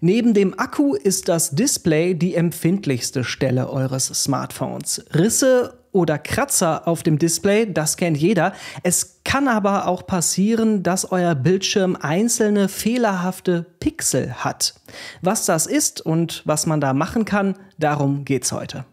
Neben dem Akku ist das Display die empfindlichste Stelle eures Smartphones. Risse oder Kratzer auf dem Display, das kennt jeder. Es kann aber auch passieren, dass euer Bildschirm einzelne fehlerhafte Pixel hat. Was das ist und was man da machen kann, darum geht's heute.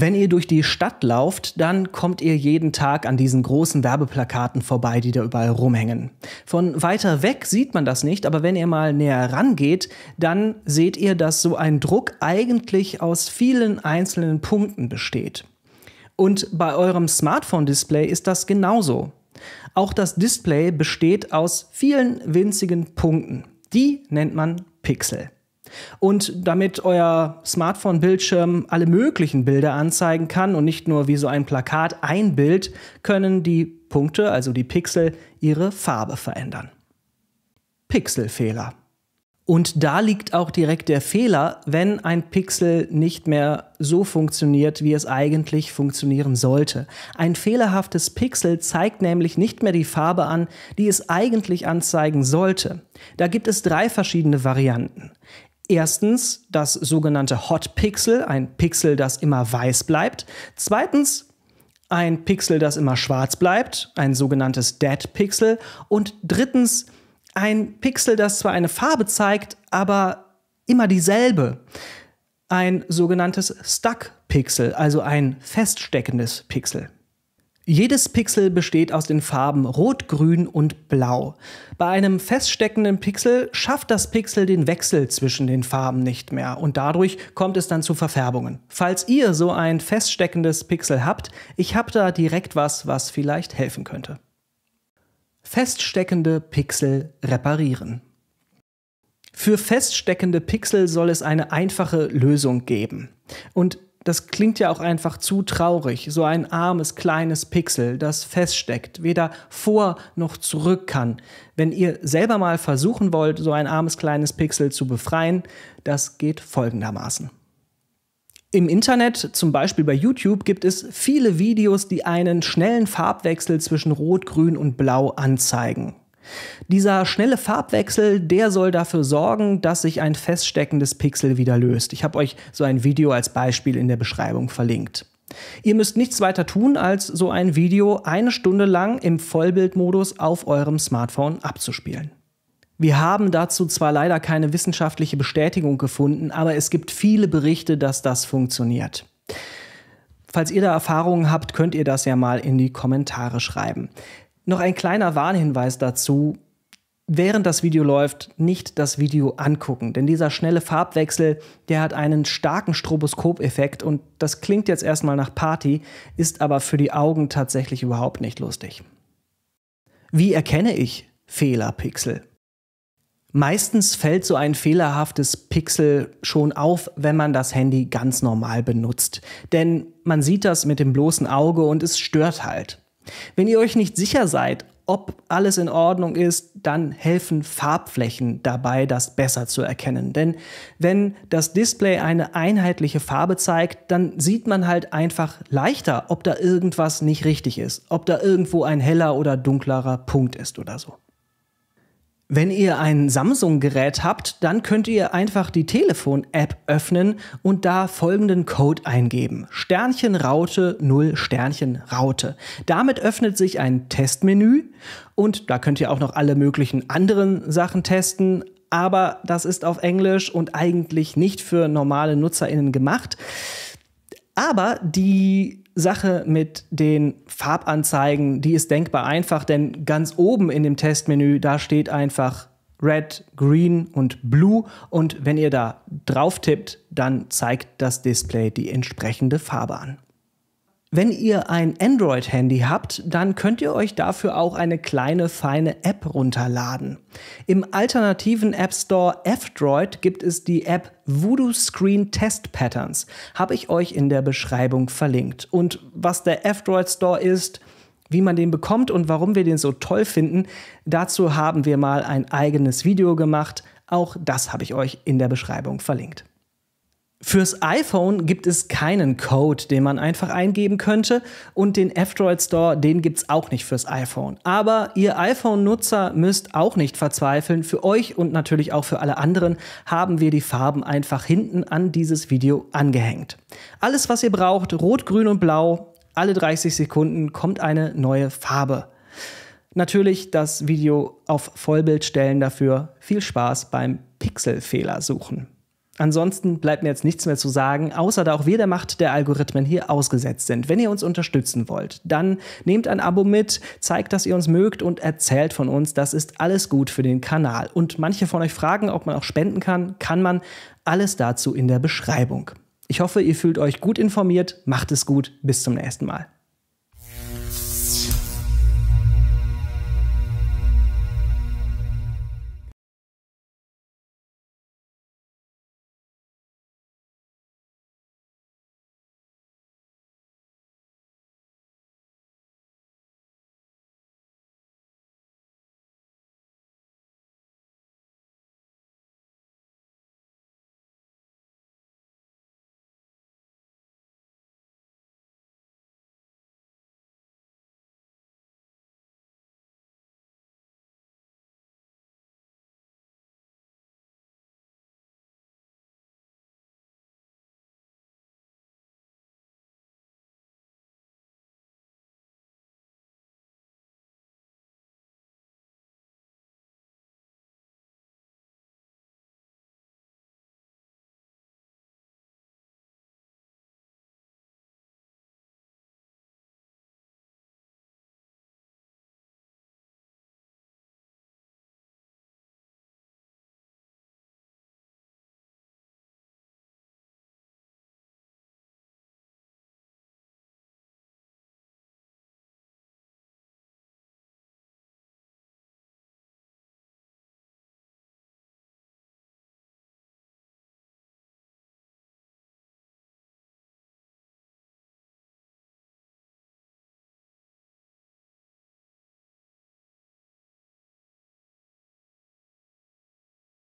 Wenn ihr durch die Stadt lauft, dann kommt ihr jeden Tag an diesen großen Werbeplakaten vorbei, die da überall rumhängen. Von weiter weg sieht man das nicht, aber wenn ihr mal näher rangeht, dann seht ihr, dass so ein Druck eigentlich aus vielen einzelnen Punkten besteht. Und bei eurem Smartphone-Display ist das genauso. Auch das Display besteht aus vielen winzigen Punkten. Die nennt man Pixel. Und damit euer Smartphone-Bildschirm alle möglichen Bilder anzeigen kann und nicht nur wie so ein Plakat ein Bild, können die Punkte, also die Pixel, ihre Farbe verändern. Pixelfehler. Und da liegt auch direkt der Fehler, wenn ein Pixel nicht mehr so funktioniert, wie es eigentlich funktionieren sollte. Ein fehlerhaftes Pixel zeigt nämlich nicht mehr die Farbe an, die es eigentlich anzeigen sollte. Da gibt es drei verschiedene Varianten. Erstens das sogenannte Hot Pixel, ein Pixel, das immer weiß bleibt. Zweitens ein Pixel, das immer schwarz bleibt, ein sogenanntes Dead Pixel. Und drittens ein Pixel, das zwar eine Farbe zeigt, aber immer dieselbe. Ein sogenanntes Stuck Pixel, also ein feststeckendes Pixel. Jedes Pixel besteht aus den Farben Rot, Grün und Blau. Bei einem feststeckenden Pixel schafft das Pixel den Wechsel zwischen den Farben nicht mehr und dadurch kommt es dann zu Verfärbungen. Falls ihr so ein feststeckendes Pixel habt, ich habe da direkt was, was vielleicht helfen könnte. Feststeckende Pixel reparieren. Für feststeckende Pixel soll es eine einfache Lösung geben. Und das klingt ja auch einfach zu traurig. So ein armes kleines Pixel, das feststeckt, weder vor noch zurück kann. Wenn ihr selber mal versuchen wollt, so ein armes kleines Pixel zu befreien, das geht folgendermaßen. Im Internet, zum Beispiel bei YouTube, gibt es viele Videos, die einen schnellen Farbwechsel zwischen Rot, Grün und Blau anzeigen. Dieser schnelle Farbwechsel, der soll dafür sorgen, dass sich ein feststeckendes Pixel wieder löst. Ich habe euch so ein Video als Beispiel in der Beschreibung verlinkt. Ihr müsst nichts weiter tun, als so ein Video eine Stunde lang im Vollbildmodus auf eurem Smartphone abzuspielen. Wir haben dazu zwar leider keine wissenschaftliche Bestätigung gefunden, aber es gibt viele Berichte, dass das funktioniert. Falls ihr da Erfahrungen habt, könnt ihr das ja mal in die Kommentare schreiben. Noch ein kleiner Warnhinweis dazu. Während das Video läuft, nicht das Video angucken, denn dieser schnelle Farbwechsel, der hat einen starken Stroboskopeffekt und das klingt jetzt erstmal nach Party, ist aber für die Augen tatsächlich überhaupt nicht lustig. Wie erkenne ich Fehlerpixel? Meistens fällt so ein fehlerhaftes Pixel schon auf, wenn man das Handy ganz normal benutzt. Denn man sieht das mit dem bloßen Auge und es stört halt. Wenn ihr euch nicht sicher seid, ob alles in Ordnung ist, dann helfen Farbflächen dabei, das besser zu erkennen. Denn wenn das Display eine einheitliche Farbe zeigt, dann sieht man halt einfach leichter, ob da irgendwas nicht richtig ist, ob da irgendwo ein heller oder dunklerer Punkt ist oder so. Wenn ihr ein Samsung-Gerät habt, dann könnt ihr einfach die Telefon-App öffnen und da folgenden Code eingeben. Sternchen Raute 0 Sternchen Raute. Damit öffnet sich ein Testmenü und da könnt ihr auch noch alle möglichen anderen Sachen testen. Aber das ist auf Englisch und eigentlich nicht für normale NutzerInnen gemacht. Aber die Sache mit den Farbanzeigen, die ist denkbar einfach, denn ganz oben in dem Testmenü, da steht einfach Red, Green und Blue und wenn ihr da drauf tippt, dann zeigt das Display die entsprechende Farbe an. Wenn ihr ein Android-Handy habt, dann könnt ihr euch dafür auch eine kleine feine App runterladen. Im alternativen App Store F-Droid gibt es die App Voodoo Screen Test Patterns. Habe ich euch in der Beschreibung verlinkt. Und was der F-Droid Store ist, wie man den bekommt und warum wir den so toll finden, dazu haben wir mal ein eigenes Video gemacht. Auch das habe ich euch in der Beschreibung verlinkt. Fürs iPhone gibt es keinen Code, den man einfach eingeben könnte und den F-Droid Store, den gibt es auch nicht fürs iPhone. Aber ihr iPhone-Nutzer müsst auch nicht verzweifeln. Für euch und natürlich auch für alle anderen haben wir die Farben einfach hinten an dieses Video angehängt. Alles, was ihr braucht, rot, grün und blau, alle 30 Sekunden kommt eine neue Farbe. Natürlich das Video auf Vollbild stellen dafür. Viel Spaß beim Pixelfehler suchen. Ansonsten bleibt mir jetzt nichts mehr zu sagen, außer da auch wir der Macht der Algorithmen hier ausgesetzt sind. Wenn ihr uns unterstützen wollt, dann nehmt ein Abo mit, zeigt, dass ihr uns mögt und erzählt von uns. Das ist alles gut für den Kanal. Und manche von euch fragen, ob man auch spenden kann. Kann man. Alles dazu in der Beschreibung. Ich hoffe, ihr fühlt euch gut informiert. Macht es gut. Bis zum nächsten Mal.